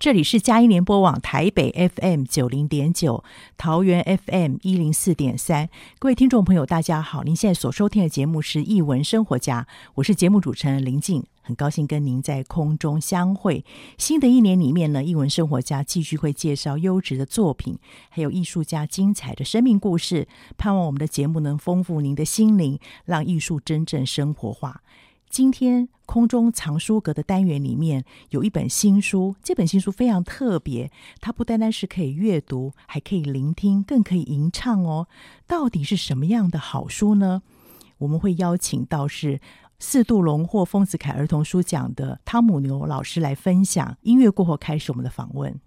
这里是佳音联播网台北 FM 九零点九，桃园 FM 一零四点三。各位听众朋友，大家好！您现在所收听的节目是《艺文生活家》，我是节目主持人林静，很高兴跟您在空中相会。新的一年里面呢，《艺文生活家》继续会介绍优质的作品，还有艺术家精彩的生命故事。盼望我们的节目能丰富您的心灵，让艺术真正生活化。今天空中藏书阁的单元里面有一本新书，这本新书非常特别，它不单单是可以阅读，还可以聆听，更可以吟唱哦。到底是什么样的好书呢？我们会邀请到是四度荣获丰子恺儿童书奖的汤姆牛老师来分享。音乐过后开始我们的访问。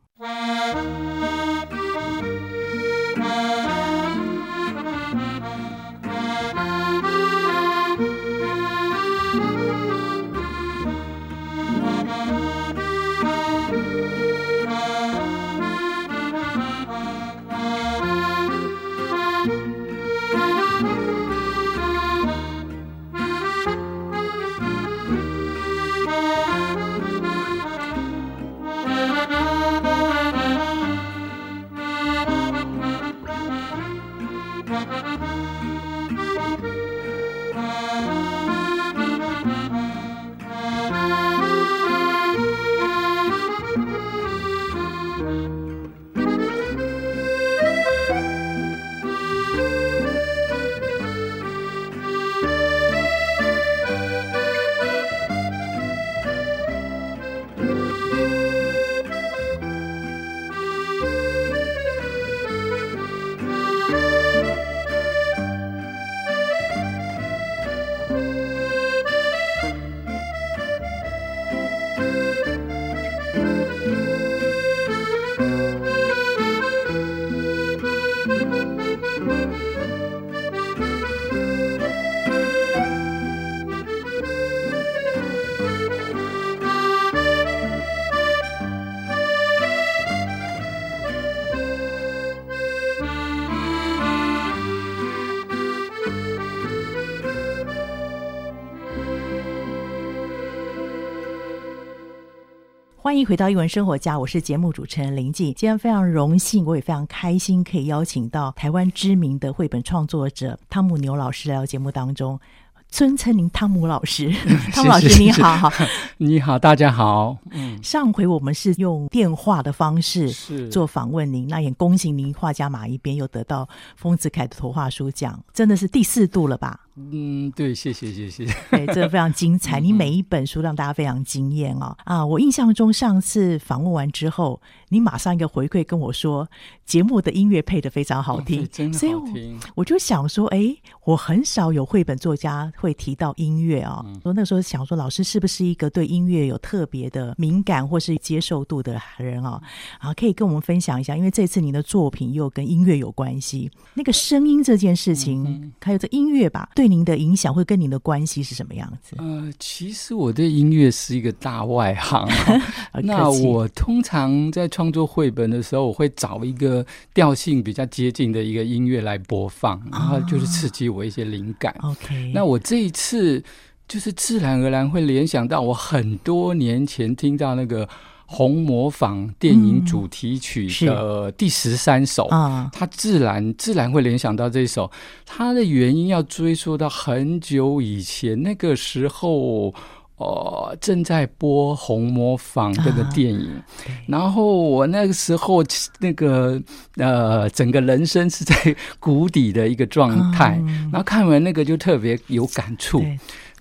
欢迎回到一文生活家，我是节目主持人林静。今天非常荣幸，我也非常开心，可以邀请到台湾知名的绘本创作者汤姆牛老师来到节目当中。尊称您汤姆老师，汤姆老师你好，好，你好，大家好。嗯，上回我们是用电话的方式做访问您，那也恭喜您画家马一边又得到丰子恺的图画书奖，真的是第四度了吧？嗯，对，谢谢，谢谢。对，真的非常精彩，你每一本书让大家非常惊艳哦。啊，我印象中上次访问完之后，你马上一个回馈跟我说，节目的音乐配的非常好听，哦、真的好听。所以我，我就想说，哎，我很少有绘本作家会提到音乐啊、哦。我、嗯、那时候想说，老师是不是一个对音乐有特别的敏感或是接受度的人啊、哦？啊，可以跟我们分享一下，因为这次您的作品又跟音乐有关系，那个声音这件事情，嗯、还有这音乐吧。对您的影响会跟您的关系是什么样子？呃，其实我对音乐是一个大外行。那我通常在创作绘本的时候，我会找一个调性比较接近的一个音乐来播放，然后就是刺激我一些灵感。OK，那我这一次就是自然而然会联想到我很多年前听到那个。红磨坊电影主题曲的第十三首，啊、嗯，它自然自然会联想到这首。它的原因要追溯到很久以前，那个时候哦、呃，正在播《红磨坊》这个电影，啊、然后我那个时候那个呃，整个人生是在 谷底的一个状态，嗯、然后看完那个就特别有感触，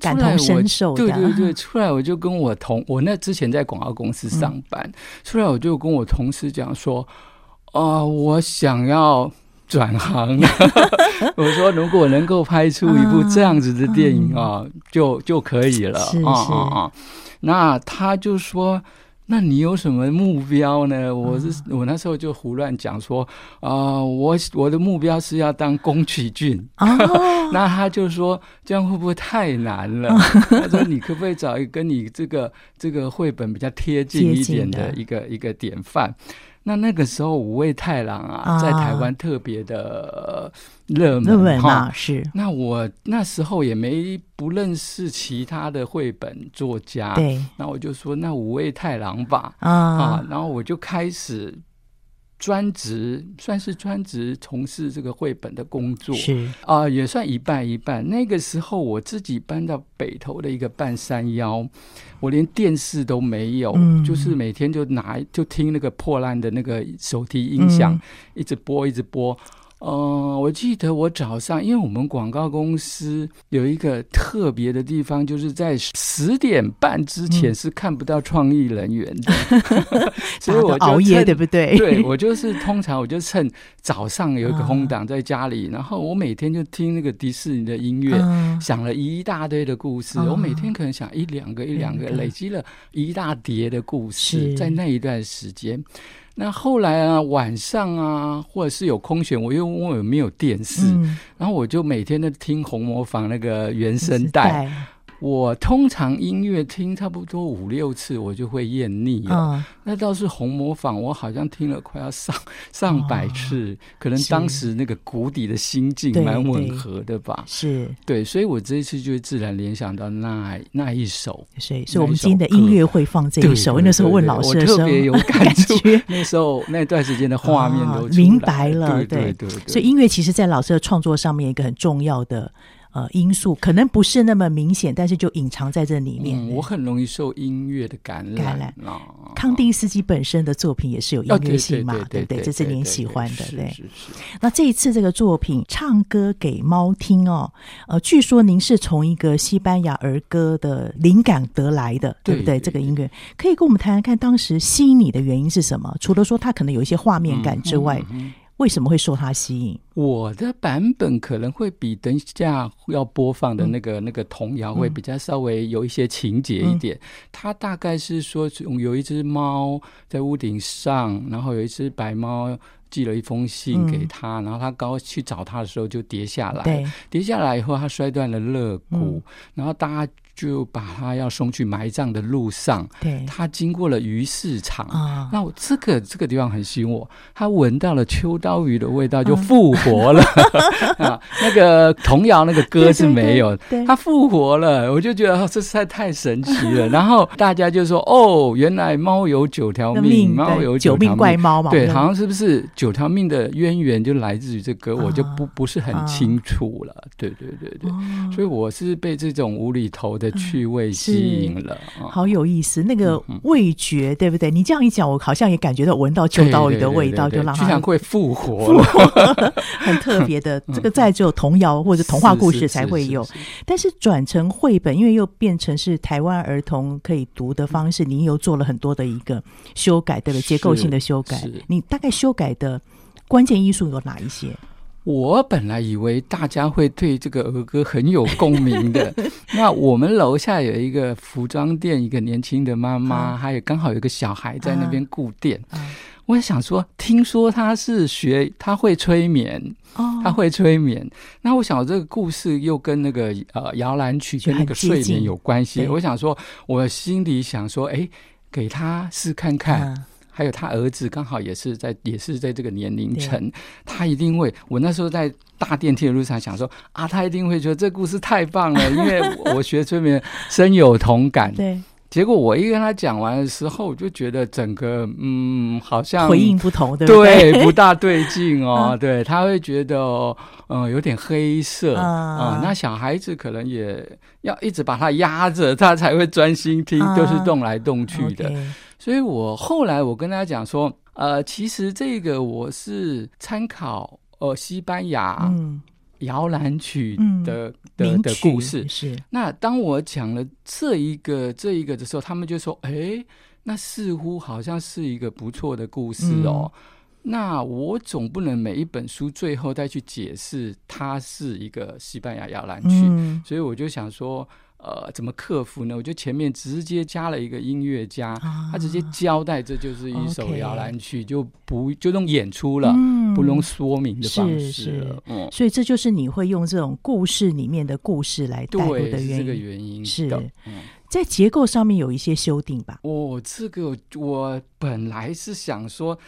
感同身受。对对对，出来我就跟我同我那之前在广告公司上班，嗯、出来我就跟我同事讲说，啊、呃，我想要。转行，我说如果能够拍出一部这样子的电影啊，嗯、就就可以了啊啊啊！那他就说：“那你有什么目标呢？”我是、嗯、我那时候就胡乱讲说：“啊、呃，我我的目标是要当宫崎骏。哦” 那他就说：“这样会不会太难了？” 他说：“你可不可以找一个跟你这个这个绘本比较贴近一点的一个一个典范？”那那个时候，五味太郎啊，在台湾特别的热门，热门啊，是。那我那时候也没不认识其他的绘本作家，对。那我就说，那五味太郎吧，啊，啊，然后我就开始。专职算是专职从事这个绘本的工作，是啊、呃，也算一半一半。那个时候我自己搬到北投的一个半山腰，我连电视都没有，嗯、就是每天就拿就听那个破烂的那个手提音响，嗯、一直播一直播。嗯、呃，我记得我早上，因为我们广告公司有一个特别的地方，就是在十点半之前是看不到创意人员的，嗯、所以我就熬夜，对不对？对，我就是通常我就趁早上有一个空档在家里，嗯、然后我每天就听那个迪士尼的音乐，嗯、想了一大堆的故事。嗯、我每天可能想一两个一两个，累积了一大叠的故事，在那一段时间。那后来啊，晚上啊，或者是有空闲，我又问我有没有电视，嗯、然后我就每天都听红磨坊那个原声带。我通常音乐听差不多五六次，我就会厌腻了。哦、那倒是红模仿，我好像听了快要上上百次，哦、可能当时那个谷底的心境蛮吻合的吧。是，对，所以我这一次就会自然联想到那那一首。所以，所以我们今天的音乐会放这一首。那时候问老师的时候，特别有 感觉。那时候那段时间的画面都明白了。对对对，所以音乐其实，在老师的创作上面，一个很重要的。呃，因素可能不是那么明显，但是就隐藏在这里面。嗯、我很容易受音乐的感染。感染哦、康定斯基本身的作品也是有音乐性嘛，对不对？这是您喜欢的，对。是是是。那这一次这个作品《唱歌给猫听》哦，呃，据说您是从一个西班牙儿歌的灵感得来的，对不对？这个音乐可以跟我们谈谈看，当时吸引你的原因是什么？除了说它可能有一些画面感之外。嗯嗯嗯为什么会受它吸引？我的版本可能会比等一下要播放的那个、嗯、那个童谣会比较稍微有一些情节一点。嗯、它大概是说，有一只猫在屋顶上，然后有一只白猫寄了一封信给他，嗯、然后他刚去找他的时候就跌下来，对跌下来以后他摔断了肋骨，嗯、然后大家。就把他要送去埋葬的路上，对，他经过了鱼市场啊。那我这个这个地方很吸引我，他闻到了秋刀鱼的味道，就复活了 啊。那个童谣那个歌是没有，他复活了，我就觉得这实在太神奇了。然后大家就说：“哦，原来猫有九条命，猫有九命怪猫嘛。”对，好像是不是九条命的渊源就来自于这歌，我就不不是很清楚了。对对对对，所以我是被这种无厘头的趣味吸引了，好有意思。那个味觉，对不对？你这样一讲，我好像也感觉到闻到秋刀鱼的味道，就让它会复活了，很特别的。这个在只有童谣或者童话故事才会有，但是转成绘本，因为又变成是台湾儿童可以读的方式，你又做了很多的一个修改，对不对？结构性的修改，你大概修改的关键因素有哪一些？我本来以为大家会对这个儿歌很有共鸣的。那我们楼下有一个服装店，一个年轻的妈妈，啊、还有刚好有一个小孩在那边顾店。我想说，听说他是学，他会催眠，哦、他会催眠。那我想这个故事又跟那个呃摇篮曲跟那个睡眠有关系。我想说，我心里想说，哎，给他试看看。啊还有他儿子刚好也是在，也是在这个年龄层，他一定会。我那时候在搭电梯的路上想说啊，他一定会觉得这故事太棒了，因为我学催眠深有同感。对结果我一跟他讲完的时候，我就觉得整个嗯，好像回应不同，对不对？对，不大对劲哦。嗯、对，他会觉得嗯、呃，有点黑色啊、嗯嗯。那小孩子可能也要一直把他压着，他才会专心听，都、嗯、是动来动去的。Okay、所以我后来我跟大家讲说，呃，其实这个我是参考呃西班牙。嗯摇篮曲的、嗯、的的故事是。那当我讲了这一个这一个的时候，他们就说：“哎，那似乎好像是一个不错的故事哦。嗯”那我总不能每一本书最后再去解释它是一个西班牙摇篮曲，嗯，所以我就想说。呃，怎么克服呢？我就前面直接加了一个音乐家，啊、他直接交代这就是一首摇篮曲就不就用演出了，嗯、不用说明的方式了。是是。嗯，所以这就是你会用这种故事里面的故事来带入的原这个原因是、嗯、在结构上面有一些修订吧？哦，这个我本来是想说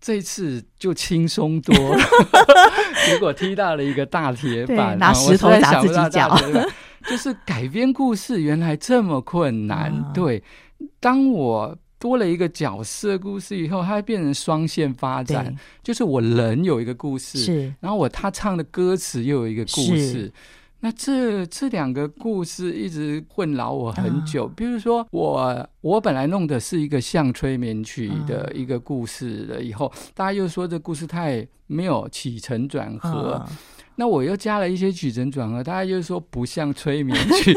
这次就轻松多了，结果踢到了一个大铁板，拿石头砸自己脚。就是改编故事原来这么困难，啊、对。当我多了一个角色故事以后，它会变成双线发展。就是我人有一个故事，是，然后我他唱的歌词又有一个故事。那这这两个故事一直困扰我很久。啊、比如说我我本来弄的是一个像催眠曲的一个故事了，以后、啊、大家又说这故事太没有起承转合。啊那我又加了一些起承转合，大家就是说不像催眠曲，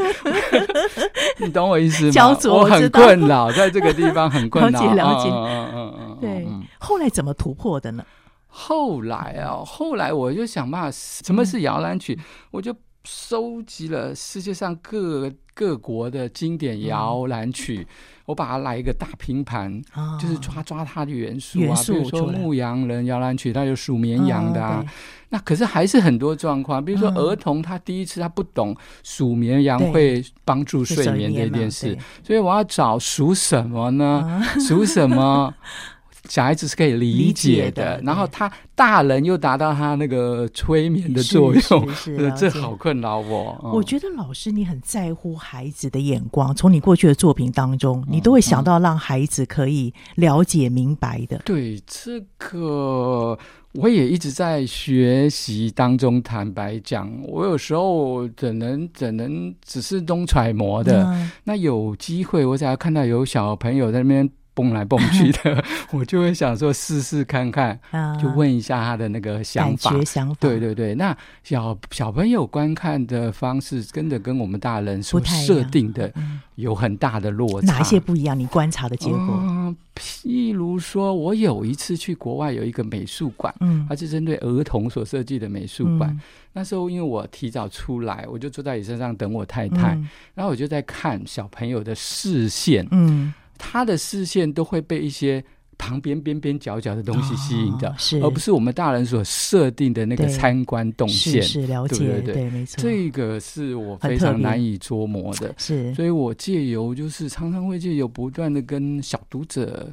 你懂我意思吗？我，很困扰，在这个地方很困扰。了解了解，嗯嗯嗯嗯，对。后来怎么突破的呢？后来啊，后来我就想办法，什么是摇篮曲？嗯、我就收集了世界上各各国的经典摇篮曲。嗯我把它来一个大拼盘，哦，就是抓抓它的元素啊，素比如说牧羊人摇篮曲，它有数绵羊的啊。哦，那可是还是很多状况，比如说儿童他第一次他不懂数绵羊会帮助睡眠这件事，所以我要找数什么呢？数，哦，什么？小孩子是可以理解的，解的，然后他大人又达到他那个催眠的作用，是，是，是这好困扰我。我觉得老师你很在乎孩子的眼光，从你过去的作品当中，你都会想到让孩子可以了解明白的。嗯嗯、对这个，我也一直在学习当中。坦白讲，我有时候只能只能只是东揣摩的。嗯、那有机会，我只要看到有小朋友在那边。蹦来蹦去的，我就会想说试试看看，就问一下他的那个想法。想法对对对，那小小朋友观看的方式，真的跟我们大人所设定的有很大的落差。哪一些不一样？你观察的结果？嗯，譬如说，我有一次去国外有一个美术馆，嗯，它是针对儿童所设计的美术馆。那时候因为我提早出来，我就坐在椅子上等我太太，然后我就在看小朋友的视线，嗯。他的视线都会被一些旁边边边角角的东西吸引着，哦，而不是我们大人所设定的那个参观动线。是，是了解，对对对，对没错，这个是我非常难以捉摸的。是，所以我借由就是常常会借由不断的跟小读者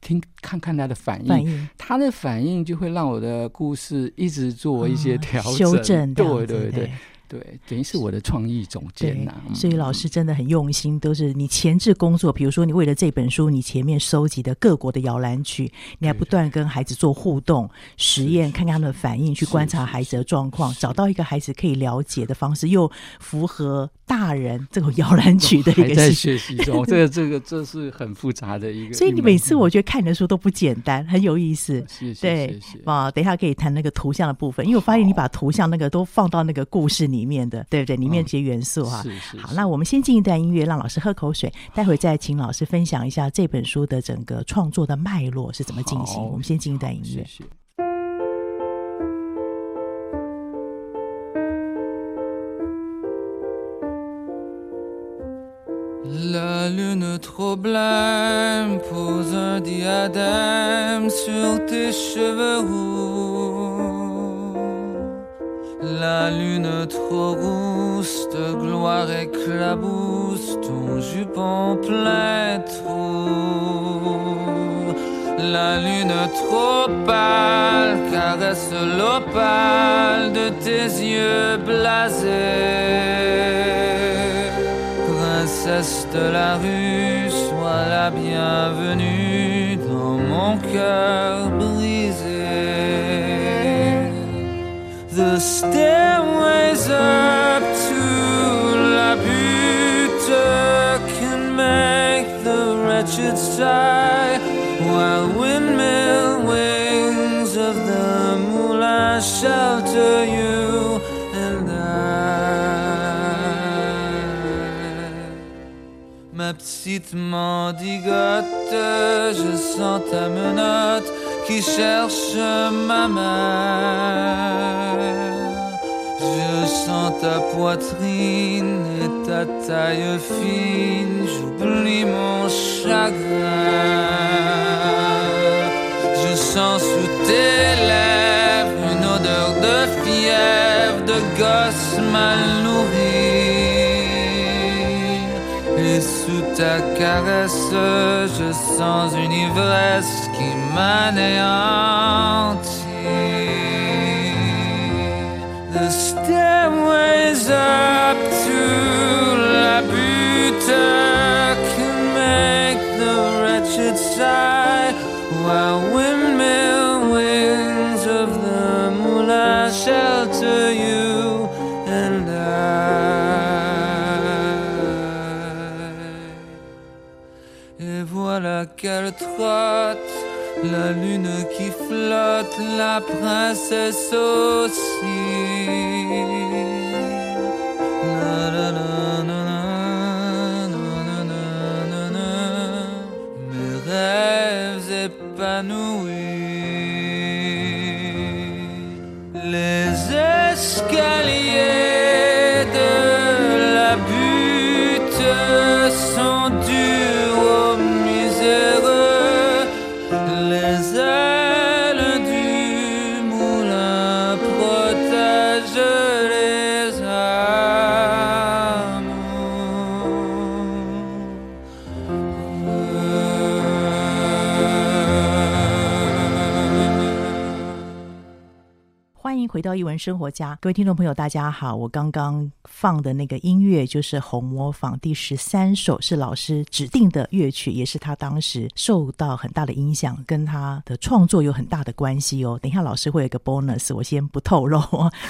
听看看他的反应，反应，他的反应就会让我的故事一直做一些调整，修正。对对对。对对，等于是我的创意总监呐、啊。所以老师真的很用心，都是你前置工作。比如说，你为了这本书，你前面收集的各国的摇篮曲，你还不断跟孩子做互动实验，看看他们的反应，去观察孩子的状况，找到一个孩子可以了解的方式，又符合大人这种摇篮曲的一个还在学习中。这个这个这是很复杂的一个。所以你每次我觉得看你的书都不简单，很有意思。谢谢对，谢谢。哇，等一下可以谈那个图像的部分，因为我发现你把图像那个都放到那个故事里。里面的对不对？里面这些元素哈、啊嗯，好，那我们先进一段音乐，让老师喝口水，待会再请老师分享一下这本书的整个创作的脉络是怎么进行。我们先进一段音乐。谢谢。La lune trop rousse de gloire éclabousse ton jupon plein trou. La lune trop pâle caresse l'opale de tes yeux blasés. Prince cesse de la rue soit la bienvenue dans mon cœur. The stairways up to la butte can make the wretched sigh while windmill wings of the moulin shelter you and I. Ma petite mendigote, je sens ta menotte qui cherche ma main. Je sens ta poitrine et ta taille fine, j'oublie mon chagrin. Je sens sous tes lèvres une odeur de fièvre, de gosse ta caresse, je sens une ivresse qui m'anéantit. The stairways up la lune qui flotte, la princesse aussi. 迎回到一文生活家，各位听众朋友，大家好。我刚刚放的那个音乐就是《红模坊》第十三首，是老师指定的乐曲，也是他当时受到很大的影响，跟他的创作有很大的关系哦。等一下老师会有一个 bonus，我先不透露，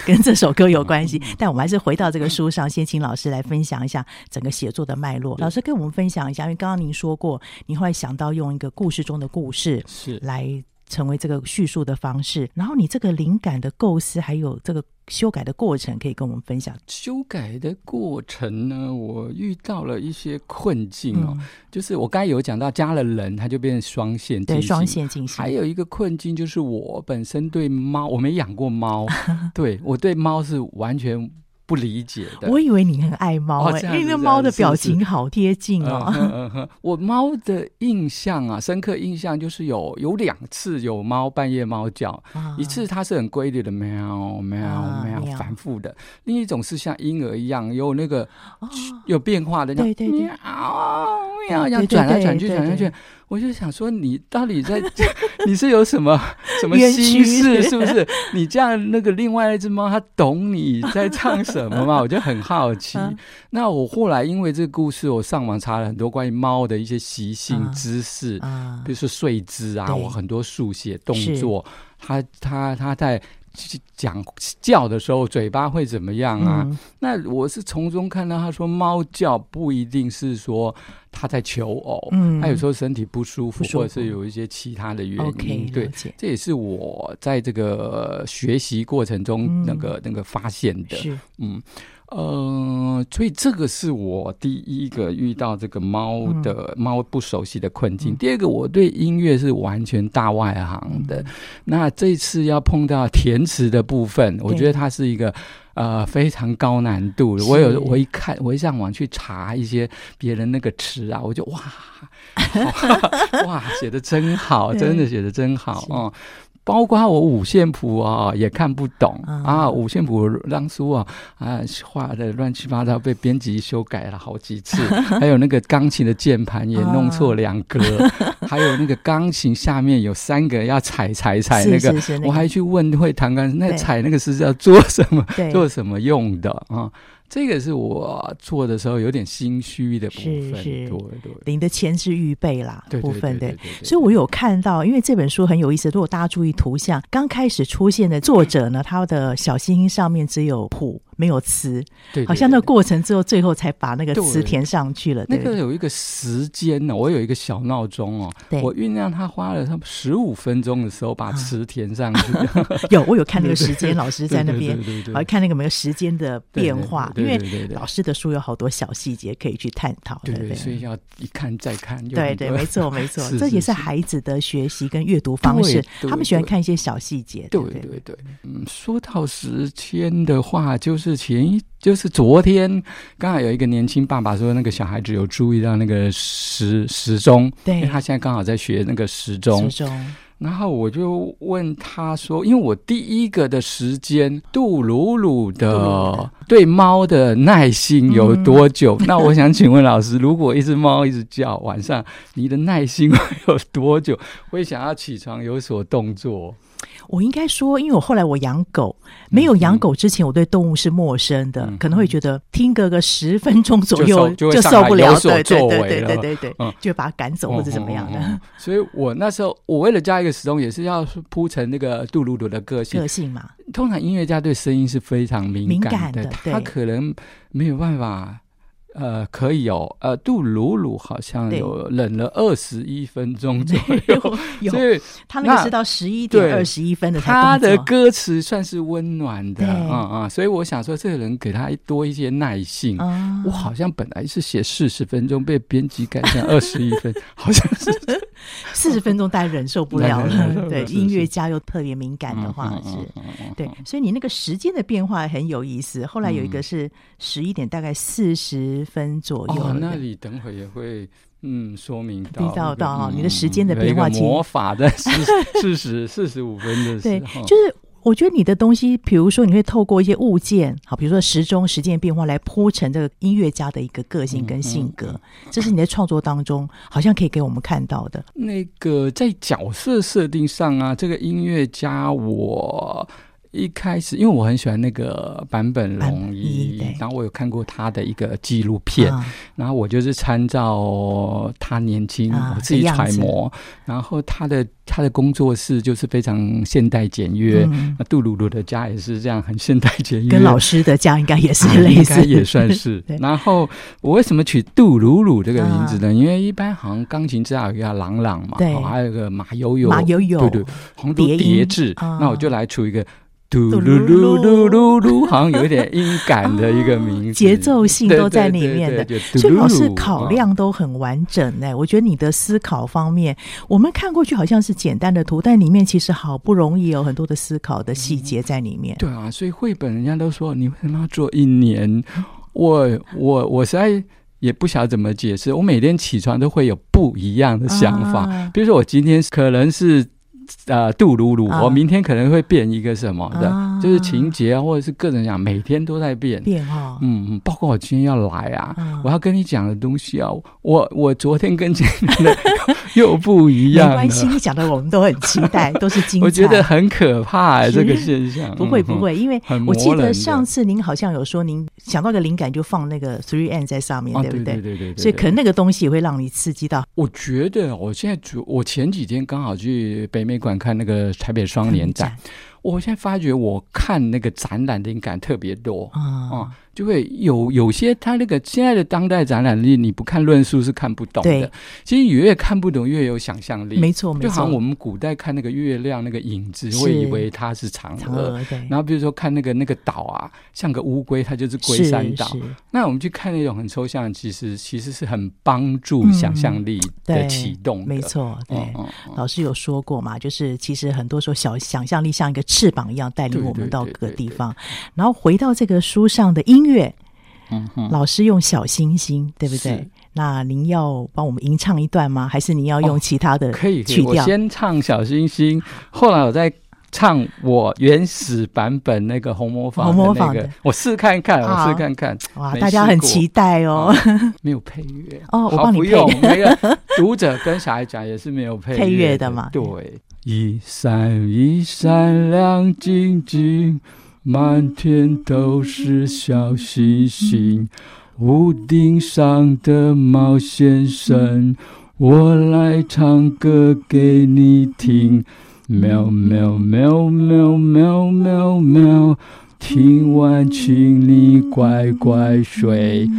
跟这首歌有关系。但我们还是回到这个书上，先请老师来分享一下整个写作的脉络。老师跟我们分享一下，因为刚刚您说过，你后来想到用一个故事中的故事是来。成为这个叙述的方式，然后你这个灵感的构思，还有这个修改的过程，可以跟我们分享。修改的过程呢，我遇到了一些困境哦，嗯、就是我刚才有讲到加了人，它就变成双线对，双线进行。还有一个困境就是我本身对猫，我没养过猫，对我对猫是完全。不理解的，我以为你很爱猫哎、因为那猫的表情好贴近哦。嗯嗯嗯、我猫的印象啊，深刻印象就是有有两次有猫半夜猫叫，啊、一次它是很规律的喵喵喵反复的，另一种是像婴儿一样有那个、哦、有变化的，对对对，喵喵这样转来转去转来转去。我就想说，你到底在，你是有什么什么心事，是不是？你这样那个另外一只猫，它懂你在唱什么吗？我就很好 奇。啊、那我后来因为这个故事，我上网查了很多关于猫的一些习性知识，比如说睡姿啊，我很多速写动作，它它它在。讲叫的时候，嘴巴会怎么样啊？嗯、那我是从中看到，他说猫叫不一定是说他在求偶，嗯，他有时候身体不舒服，舒服或者是有一些其他的原因。Okay, 对，这也是我在这个学习过程中那个、嗯、那个发现的。是，嗯。呃，所以这个是我第一个遇到这个猫的猫不熟悉的困境。嗯、第二个，我对音乐是完全大外行的。嗯、那这次要碰到填词的部分，我觉得它是一个呃非常高难度的。我有我一看，我一上网去查一些别人那个词啊，我就哇 哇写的真好，真的写的真好哦。包括我五线谱啊，也看不懂啊。五线谱当初啊啊画的乱七八糟，被编辑修改了好几次。还有那个钢琴的键盘也弄错两格，还有那个钢琴下面有三个要踩踩踩那个，我还去问会弹钢琴，那踩那个是要做什么？做什么用的啊？这个是我做的时候有点心虚的部分。是是，对对，您的前置预备啦，对部分对。所以我有看到，因为这本书很有意思。如果大家注意图像，刚开始出现的作者呢，他的小星星上面只有谱。没有词，对，对，对，好像那个过程之后，最后才把那个词填上去了。那个有一个时间呢，我有一个小闹钟哦，我酝酿它花了差不多十五分钟的时候把词填上去。啊、有，我有看那个时间，老师在那边，我还看那个没有时间的变化，因为老师的书有好多小细节可以去探讨。对对，所以要一看再看。对对，没错 没错，这也是孩子的学习跟阅读方式，他们喜欢看一些小细节。对对对，嗯，说到时间的话，就是。前一就是昨天，刚好有一个年轻爸爸说，那个小孩子有注意到那个时时钟，对，因为他现在刚好在学那个时钟。时钟，然后我就问他说，因为我第一个的时间，杜鲁鲁的对猫的耐心有多久？嗯、那我想请问老师，如果一只猫一直叫，晚上你的耐心会有多久？会想要起床有所动作？我应该说，因为我后来我养狗，没有养狗之前，我对动物是陌生的，嗯、可能会觉得听个个十分钟左右就，就受不了，对对对对对对对，嗯、就把它赶走或者怎么样的。所以我那时候，我为了加一个时钟，也是要铺成那个杜鲁鲁的个性。个性嘛，通常音乐家对声音是非常敏感的，敏感的，他可能没有办法。呃，可以哦。呃，杜鲁鲁好像有冷了二十一分钟 左右，有所以他那个是到十一点二十一分的。他的歌词算是温暖的，啊啊，所以我想说，这个人给他多一些耐性。我好像本来是写四十分钟，被编辑改成二十一分，好像是 四十分钟，大家忍受不了了。对，音乐家又特别敏感的话是，对，所以你那个时间的变化很有意思。后来有一个是十一点，大概四十。分左右，哦，那里等会也会嗯说明到到到你的时间的变化，魔法的四四十四十五分的时候，对，就是我觉得你的东西，比如说你会透过一些物件，好，比如说时钟、时间变化来铺陈这个音乐家的一个个性跟性格，嗯嗯、这是你在创作当中好像可以给我们看到的。那个在角色设定上啊，这个音乐家我。一开始，因为我很喜欢那个坂本龙一，然后我有看过他的一个纪录片，啊、然后我就是参照他年轻，啊、我自己揣摩，然后他的他的工作室就是非常现代简约，嗯、那杜鲁鲁的家也是这样很现代简约，跟老师的家应该也是类似，啊、应该也算是。然后我为什么取杜鲁鲁这个名字呢？啊、因为一般好像钢琴之下有一个郎朗嘛，对，还有个马友友，马友友，对对，红都叠字，啊、那我就来出一个。嘟噜噜噜噜噜，好像有一点音感的一个名字，节奏性都在里面的，所以老师考量都很完整哎。我觉得你的思考方面，我们看过去好像是简单的图，但里面其实好不容易有很多的思考的细节在里面。对啊，所以绘本人家都说你为什么要做一年？我我我实在也不晓得怎么解释。我每天起床都会有不一样的想法，比如说我今天可能是。呃，杜鲁鲁，我明天可能会变一个什么的，啊、就是情节啊，或者是个人讲，每天都在变变哈。嗯，包括我今天要来啊，啊我要跟你讲的东西啊，我我昨天跟今天的 又不一样。没关系，你讲的我们都很期待，都是精彩。我觉得很可怕、欸，这个现象。不会不会，因为我记得上次您好像有说，您想到个灵感就放那个 Three N 在上面，对不对？对对对。所以可能那个东西也会让你刺激到。我觉得我现在主，我前几天刚好去北美馆看那个台北双年展，我现在发觉我看那个展览的灵感特别多啊。嗯就会有有些他那个现在的当代展览力，你不看论述是看不懂的。对其实越看不懂越有想象力。没错，没错。就好像我们古代看那个月亮那个影子，是会以为它是嫦娥。然后比如说看那个那个岛啊，像个乌龟，它就是龟山岛。那我们去看那种很抽象，其实其实是很帮助想象力的启动、嗯。没错，对。老师有说过嘛，就是其实很多时候小想象力像一个翅膀一样带领我们到各个地方。然后回到这个书上的音。音乐，嗯哼，老师用小星星，对不对？那您要帮我们吟唱一段吗？还是您要用其他的？哦，可以，可以，我先唱小星星，后来我再唱我原始版本那个红模仿的那个，我试看看，我试看看。哇，大家很期待哦。哦 没有配乐哦，我帮你用，那个读者跟小孩讲也是没有配配乐的嘛。对，一闪一闪亮晶晶。满天都是小星星。屋顶上的猫先生，我来唱歌给你听。喵喵喵喵喵喵喵，听完请你乖乖睡。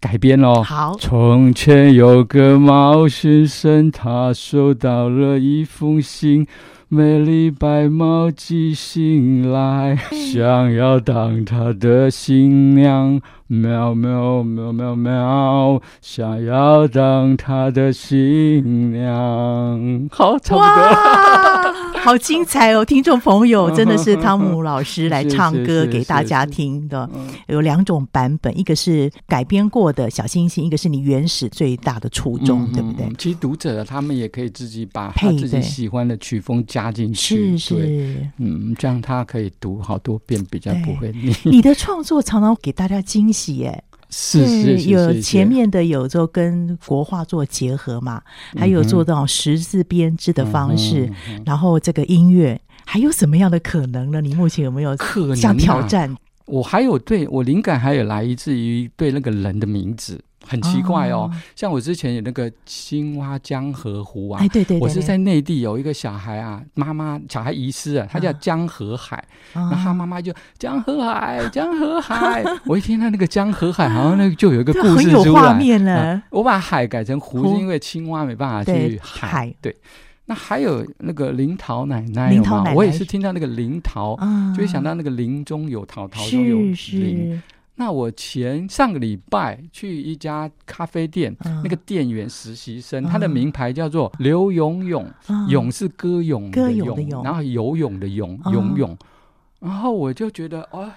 改编喽。好。从前有个猫先生，他收到了一封信。美丽白猫寄信来，想要当她的新娘。喵喵喵喵喵，想要当她的新娘。好，差不多。好精彩哦！听众朋友，真的是汤姆老师来 唱歌给大家听的。有两种版本，一个是改编过的小星星，一个是你原始最大的初衷，嗯、对不对？其实读者他们也可以自己把他自己喜欢的曲风加进去，是是，嗯，这样他可以读好多遍，比较不会腻。你的创作常常给大家惊喜。耶，是是是，有前面的有做跟国画做结合嘛，还有做这种十字编织的方式，然后这个音乐还有什么样的可能呢？你目前有没有可能想挑战？我还有对我灵感还有来自于对那个人的名字。很奇怪哦，像我之前有那个青蛙江河湖啊，哎对对，我是在内地有一个小孩啊，妈妈小孩遗失啊，他叫江河海，然后他妈妈就江河海江河海，我一听到那个江河海，好像那个就有一个故事出来，我把海改成湖，是因为青蛙没办法去海，对，那还有那个林桃奶奶，我也是听到那个林桃，就会想到那个林中有桃，桃中有林。那我前上个礼拜去一家咖啡店，嗯、那个店员实习生，嗯、他的名牌叫做刘永永，嗯、永是歌咏的咏，然后游泳的泳，游泳。然后我就觉得，哦，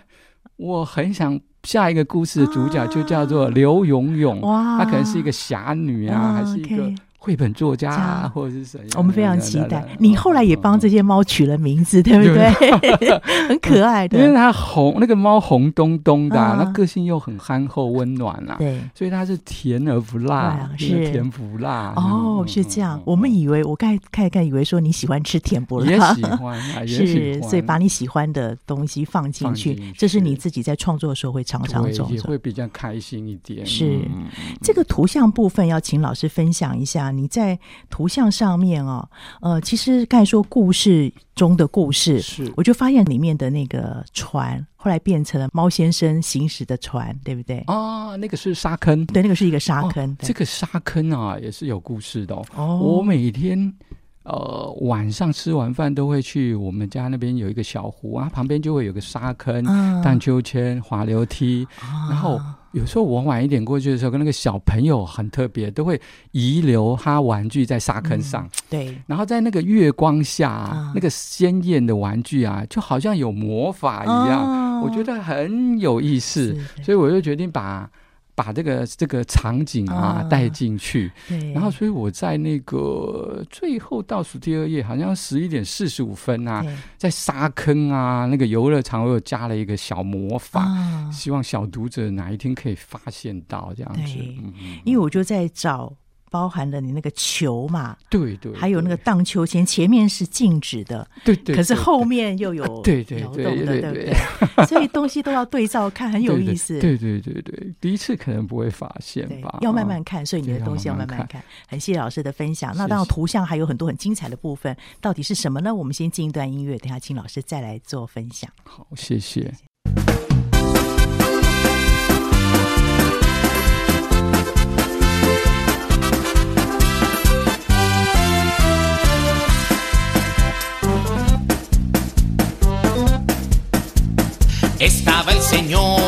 我很想下一个故事的主角就叫做刘永永，哇，她可能是一个侠女啊，还是一个。绘本作家啊，或者是谁？我们非常期待。你后来也帮这些猫取了名字，对不对？很可爱的，因为它红，那个猫红咚咚的，那个性又很憨厚温暖啊。对，所以它是甜而不辣，是甜不辣。哦，是这样。我们以为，我刚才看以为说你喜欢吃甜不辣，也喜欢，是，所以把你喜欢的东西放进去，这是你自己在创作的时候会常常做，也会比较开心一点。是这个图像部分，要请老师分享一下。你在图像上面哦，呃，其实刚才说故事中的故事，是我就发现里面的那个船，后来变成了猫先生行驶的船，对不对？啊，那个是沙坑，对，那个是一个沙坑。哦、这个沙坑啊，也是有故事的哦。哦我每天呃晚上吃完饭都会去我们家那边有一个小湖啊，旁边就会有个沙坑、荡、啊、秋千、滑溜梯，啊、然后。有时候我晚一点过去的时候，跟那个小朋友很特别，都会遗留他玩具在沙坑上。嗯、对，然后在那个月光下，啊、那个鲜艳的玩具啊，就好像有魔法一样，哦、我觉得很有意思，所以我就决定把。把这个这个场景啊带进去，然后所以我在那个最后倒数第二页，好像十一点四十五分啊，在沙坑啊那个游乐场，我又加了一个小魔法，希望小读者哪一天可以发现到这样子。因为我就在找。包含了你那个球嘛，对对，还有那个荡秋千，前面是静止的，对对，可是后面又有对对对对对对，所以东西都要对照看，很有意思。对对对对，第一次可能不会发现吧，要慢慢看，所以你的东西要慢慢看。很谢谢老师的分享。那当然，图像还有很多很精彩的部分，到底是什么呢？我们先进一段音乐，等下请老师再来做分享。好，谢谢。Señor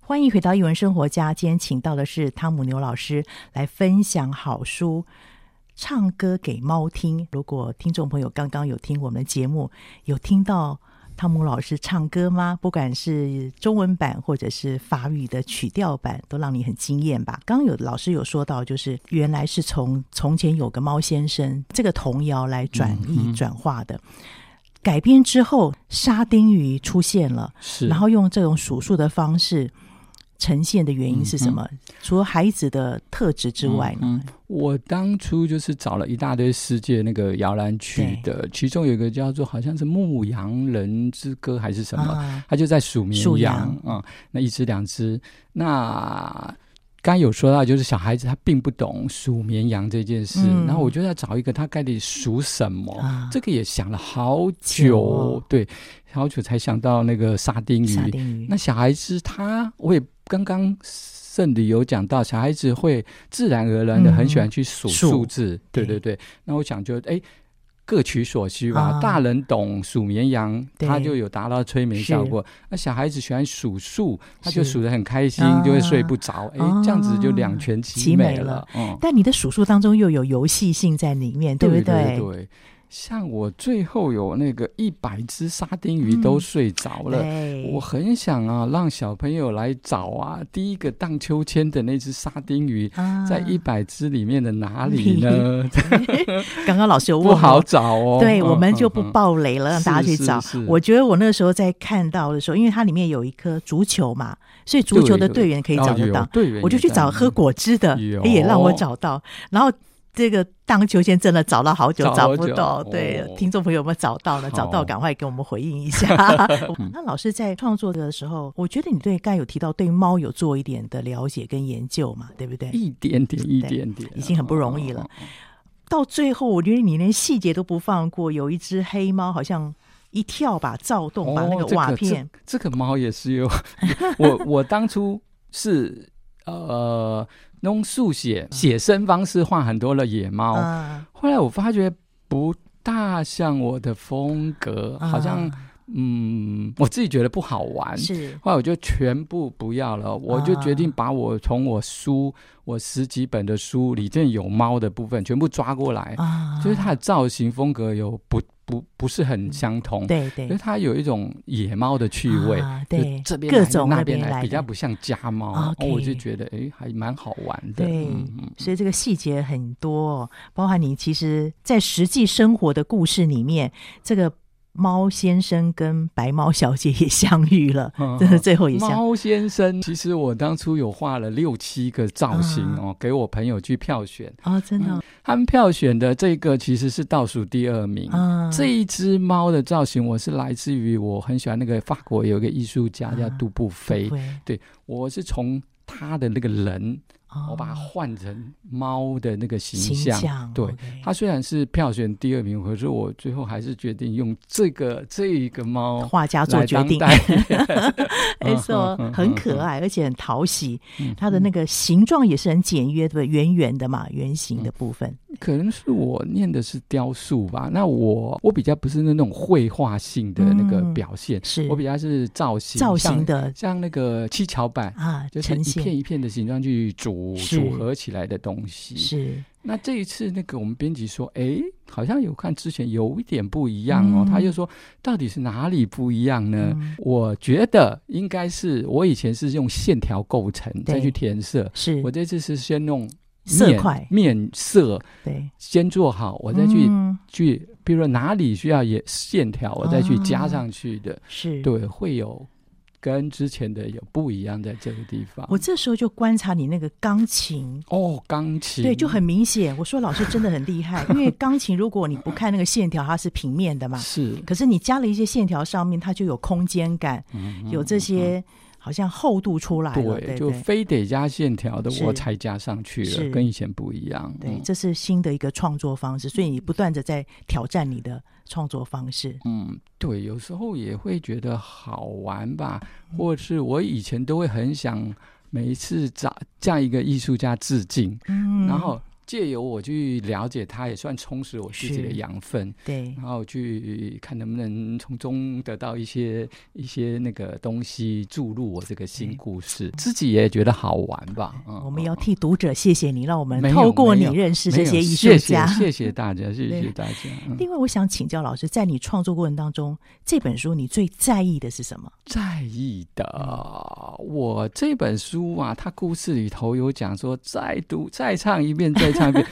欢迎回到艺文生活家，今天请到的是汤姆牛老师来分享好书《唱歌给猫听》。如果听众朋友刚刚有听我们的节目，有听到汤姆老师唱歌吗？不管是中文版或者是法语的曲调版，都让你很惊艳吧？刚刚有老师有说到，就是原来是从从前有个猫先生这个童谣来转译转化的。改编之后，沙丁鱼出现了，是，然后用这种数数的方式呈现的原因是什么？嗯、除了孩子的特质之外呢？嗯嗯、我当初就是找了一大堆世界那个摇篮曲的，其中有一个叫做好像是《牧羊人之歌》还是什么，啊、他就在数绵羊啊，那一只两只那。刚有说到，就是小孩子他并不懂数绵羊这件事，嗯、然后我就要找一个他该得数什么，啊、这个也想了好久，哦、对，好久才想到那个沙丁鱼。沙丁鱼。那小孩子他，我也刚刚圣礼有讲到，小孩子会自然而然的很喜欢去数数字，嗯、对对对。那我想就哎。各取所需吧。大人懂数绵羊，他就有达到催眠效果。那小孩子喜欢数数，他就数得很开心，就会睡不着。哎，这样子就两全其美了。但你的数数当中又有游戏性在里面，对不对？对。像我最后有那个一百只沙丁鱼都睡着了，嗯、我很想啊让小朋友来找啊，第一个荡秋千的那只沙丁鱼在一百只里面的哪里 呢？刚刚老师有问不好找哦，对，我们就不爆雷了，嗯、让大家去找。是是。是，我觉得我那个时候在看到的时候，因为它里面有一颗足球嘛，所以足球的队员可以找得到，我就去找喝果汁的，也，也让我找到，然后。这个荡秋千真的找了好久，找不到。对，哦、听众朋友有没有找到了？找到赶快给我们回应一下。那老师在创作的时候，我觉得你对刚有提到对猫有做一点的了解跟研究嘛，对不对？一点点，一点点，已经很不容易了。哦、到最后，我觉得你连细节都不放过。有一只黑猫，好像一跳吧，躁动把那个瓦片。哦这个、这个猫也是有。我我当初是呃。用速写写生方式画很多的野猫，嗯、后来我发觉不大像我的风格，嗯、好像嗯，我自己觉得不好玩。是，后来我就全部不要了，嗯、我就决定把我从我书我十几本的书里面有猫的部分全部抓过来，嗯、就是它的造型风格有不。不不是很相同，嗯、对对，因为它有一种野猫的趣味，啊、对这边各种那边来比较不像家猫，我就觉得哎还蛮好玩的，对，嗯、所以这个细节很多，包含你其实在实际生活的故事里面这个。猫先生跟白猫小姐也相遇了，真的、嗯、最后也相。猫先生，其实我当初有画了六七个造型哦，嗯、给我朋友去票选哦，真的。他们票选的这个其实是倒数第二名。嗯、这一只猫的造型，我是来自于我很喜欢那个法国有一个艺术家叫杜布菲，嗯、对，我是从他的那个人。我把它换成猫的那个形象，形象对它虽然是票选第二名，可是我最后还是决定用这个这一个猫画家做决定，没错，很可爱，而且很讨喜，嗯、它的那个形状也是很简约的，圆圆的嘛，圆形的部分。嗯、可能是我念的是雕塑吧，那我我比较不是那种绘画性的那个表现，嗯、是我比较是造型造型的，像，像那个七巧板啊，就是一片一片的形状去组。组合起来的东西是。那这一次，那个我们编辑说，哎，好像有看之前有一点不一样哦。他就说，到底是哪里不一样呢？我觉得应该是我以前是用线条构成再去填色，是我这次是先用色块。面色，对，先做好，我再去、嗯、去，比如说哪里需要也线条，我再去加上去的，是。对，会有。跟之前的有不一样，在这个地方，我这时候就观察你那个钢琴。哦，钢琴。对，就很明显。我说老师真的很厉害，因为钢琴如果你不看那个线条，它是平面的嘛，是。可是你加了一些线条上面，它就有空间感，嗯、有这些好像厚度出来了，对，就非得加线条的我才加上去了，跟以前不一样。对，这是新的一个创作方式，所以你不断的在挑战你的。创作方式，嗯，对，有时候也会觉得好玩吧，或者是我以前都会很想每一次找这样一个艺术家致敬，嗯，然后。借由我去了解他，也算充实我自己的养分。对，然后去看能不能从中得到一些一些那个东西，注入我这个新故事，自己也觉得好玩吧。嗯，我们要替读者谢谢你，让我们透过你认识这些艺术家。谢谢大家，谢谢大家。另外，我想请教老师，在你创作过程当中，这本书你最在意的是什么？在意的，我这本书啊，它故事里头有讲说，再读再唱一遍，再。唱片，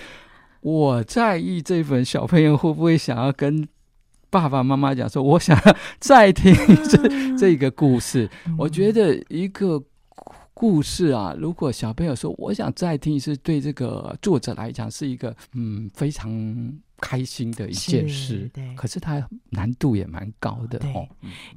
我在意这本小朋友会不会想要跟爸爸妈妈讲说，我想要再听 这这个故事。我觉得一个故事啊，如果小朋友说我想再听，一次对这个作者来讲是一个嗯非常。开心的一件事，对，可是它难度也蛮高的。哦，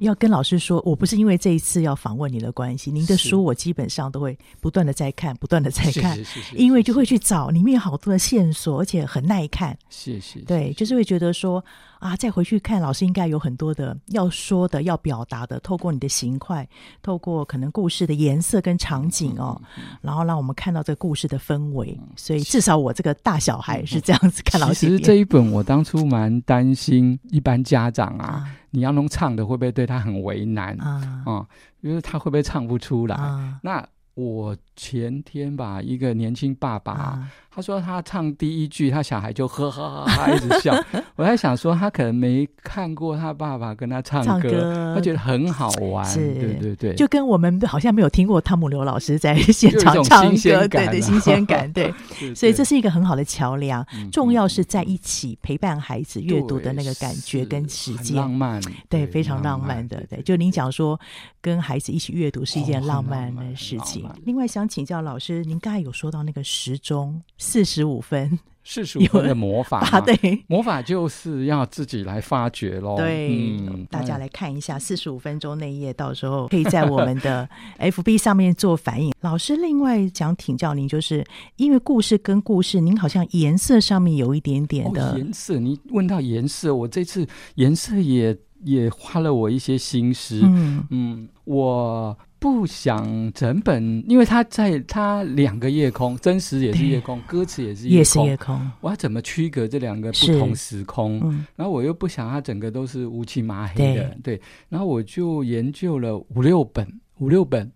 要跟老师说，我不是因为这一次要访问你的关系，您的书我基本上都会不断的在看，不断的在看，因为就会去找里面有好多的线索，而且很耐看。谢谢。对，就是会觉得说啊，再回去看，老师应该有很多的要说的、要表达的，透过你的形块，透过可能故事的颜色跟场景哦，然后让我们看到这个故事的氛围。所以至少我这个大小孩是这样子看老师。其实这一本。我当初蛮担心，一般家长啊，啊你要弄唱的会不会对他很为难啊？嗯，因为他会不会唱不出来？啊、那我前天吧，一个年轻爸爸。啊他说他唱第一句，他小孩就呵呵呵哈一直笑。我在想说，他可能没看过他爸爸跟他唱歌，唱歌他觉得很好玩。是，对对对，就跟我们好像没有听过汤姆刘老师在现场唱歌，啊、对对，新鲜感，对。所以这是一个很好的桥梁。重要是在一起陪伴孩子阅读的那个感觉跟时间，浪漫，对，非常浪漫的。对，就您讲说，跟孩子一起阅读是一件浪漫的事情。另外，想请教老师，您刚才有说到那个时钟。四十五分，四十五分的魔法 啊，对，魔法就是要自己来发掘喽。对，嗯、大家来看一下四十五分钟那一页，到时候可以在我们的 FB 上面做反应。老师，另外想请教您，就是因为故事跟故事，您好像颜色上面有一点点的、哦、颜色。你问到颜色，我这次颜色也也花了我一些心思。嗯嗯，我。不想整本，因为他在他两个夜空，真实也是夜空，歌词也是夜空。我要怎么区隔这两个不同时空？嗯、然后我又不想他整个都是乌漆麻黑的，对，对。然后我就研究了五六本，五六本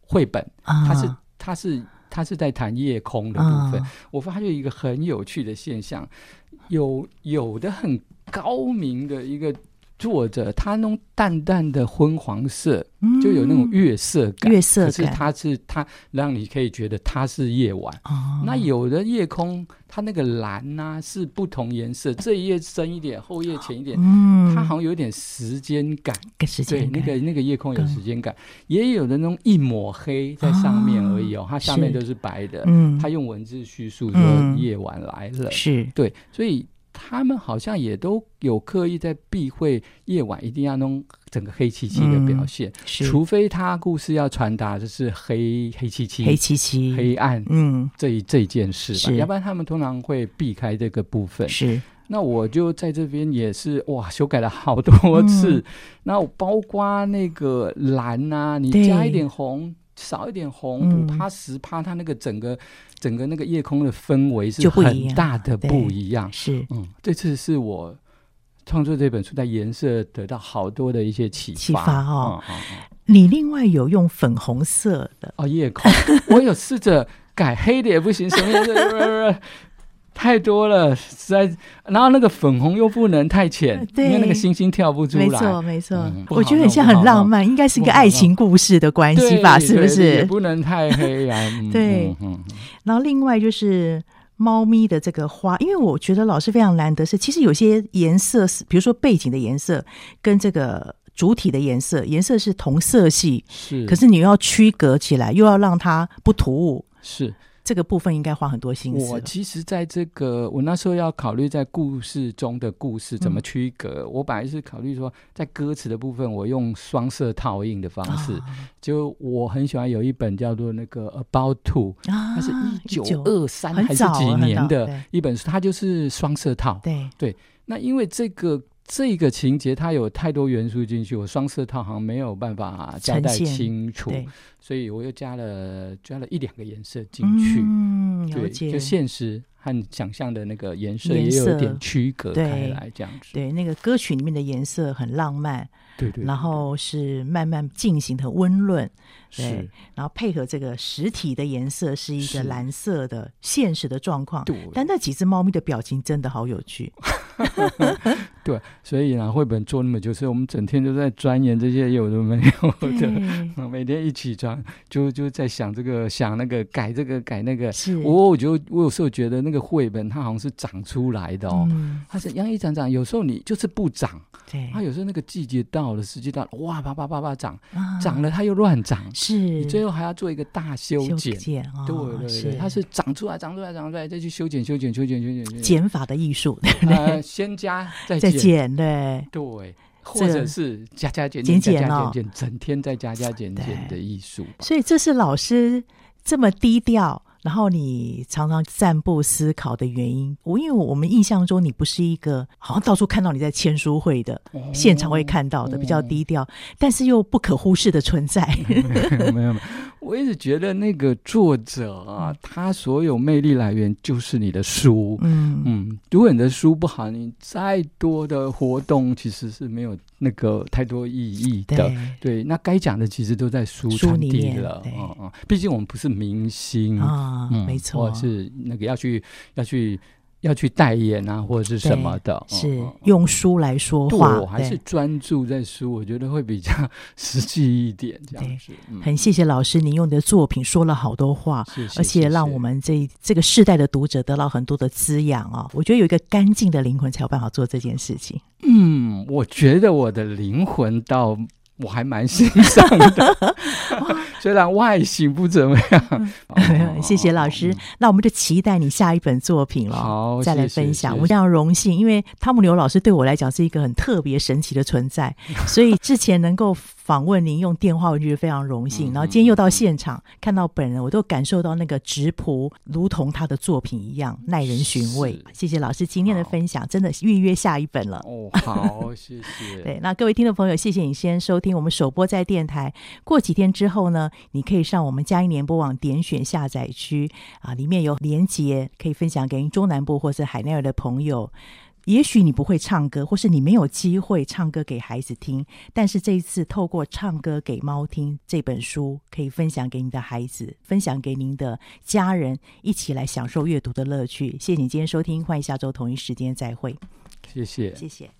绘本，它是它是它是在谈夜空的部分。啊、我发现一个很有趣的现象，有有的很高明的一个。作者他弄淡淡的昏黄色，嗯、就有那种月色感。月色感，可是它是它让你可以觉得它是夜晚。哦、那有的夜空，它那个蓝呐、啊、是不同颜色，这一页深一点，后页浅一点。嗯，它好像有点时间感。时间感，对，那个那个夜空有时间感。也有的那种一抹黑在上面而已哦，它下面都是白的。嗯，它用文字叙述说夜晚来了。是对，所以。他们好像也都有刻意在避讳夜晚一定要弄整个黑漆漆的表现，嗯、除非他故事要传达的是黑黑漆漆、黑漆漆、黑暗，嗯，这一这一件事吧，要不然他们通常会避开这个部分。是，那我就在这边也是哇，修改了好多次，嗯、那包括那个蓝啊，你加一点红。少一点红，五趴十趴，它那个整个整个那个夜空的氛围是很大的不一样。是，嗯，这次是我创作这本书在颜色得到好多的一些启发。启发哦，你另外有用粉红色的哦夜空，我有试着改黑的也不行，什么颜色？太多了，实在。然后那个粉红又不能太浅，对，因为那个星星跳不出来。没错，没错。嗯、我觉得很像很浪漫，应该是一个爱情故事的关系吧？是不是？也不能太黑暗。对。然后另外就是猫咪的这个花，因为我觉得老师非常难得是，其实有些颜色是，比如说背景的颜色跟这个主体的颜色，颜色是同色系，是。可是你又要区隔起来，又要让它不突兀，是。这个部分应该花很多心思。我其实在这个，我那时候要考虑在故事中的故事怎么区隔。嗯、我本来是考虑说，在歌词的部分，我用双色套印的方式。哦、就我很喜欢有一本叫做那个 About Two，它、啊、是一九二三还是几年的一本书，它就是双色套。对对，那因为这个。这个情节它有太多元素进去，我双色套好像没有办法交代清楚，所以我又加了加了一两个颜色进去，嗯，了解，就现实和想象的那个颜色也有一点区隔开来，这样子。对，那个歌曲里面的颜色很浪漫。对，对对，然后是慢慢进行的温润，对，是然后配合这个实体的颜色是一个蓝色的现实的状况，对，但那几只猫咪的表情真的好有趣 对，所以呢，绘本做那么久，所以我们整天都在钻研这些有的没有的，对每天一起床就就在想这个想那个改这个改那个，是我我就我有时候觉得那个绘本它好像是长出来的哦，嗯、它是养一长长，有时候你就是不长，对，它有时候那个季节到。到了时机到了，哇，啪啪啪啪长，长了它又乱长，是。你最后还要做一个大修剪，对对对，它是长出来，长出来，长出来，再去修剪，修剪，修剪，修剪，剪法的艺术，呃，先加再再减，对。对，或者是加加减减加加减减，整天在加加减减的艺术。所以这是老师这么低调。然后你常常散步思考的原因，我因为我们印象中你不是一个好像到处看到你在签书会的、哦、现场会看到的、哦、比较低调，但是又不可忽视的存在。没有，没有，我一直觉得那个作者啊，他所有魅力来源就是你的书。嗯。嗯，如果你的书不好，你再多的活动其实是没有那个太多意义的。对，对，那该讲的其实都在书传递了。嗯嗯，毕竟我们不是明星啊。啊，没错，是那个要去要去要去代言啊，或者是什么的，是用书来说话，我还是专注在书，我觉得会比较实际一点。这样子，很谢谢老师，您用你的作品说了好多话，而且让我们这这个世代的读者得到很多的滋养啊。我觉得有一个干净的灵魂才有办法做这件事情。嗯，我觉得我的灵魂到。我还蛮欣赏的，虽然外形不怎么样。谢谢老师，那我们就期待你下一本作品了，好，再来分享。我非常荣幸，因为汤姆牛老师对我来讲是一个很特别神奇的存在，所以之前能够访问您用电话，我觉得非常荣幸。然后今天又到现场看到本人，我都感受到那个直朴，如同他的作品一样耐人寻味。谢谢老师今天的分享，真的预约下一本了。哦，好，谢谢。对，那各位听众朋友，谢谢你先收听。我们首播在电台，过几天之后呢，你可以上我们嘉音联播网点选下载区啊，里面有连结可以分享给中南部或是海内外的朋友。也许你不会唱歌，或是你没有机会唱歌给孩子听，但是这一次透过《唱歌给猫听》这本书，可以分享给你的孩子，分享给您的家人，一起来享受阅读的乐趣。谢谢你今天收听，欢迎下周同一时间再会。谢谢，谢谢。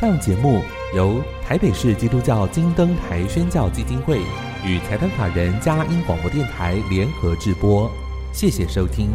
上节目由台北市基督教金灯台宣教基金会与财团法人嘉音广播电台联合制播，谢谢收听。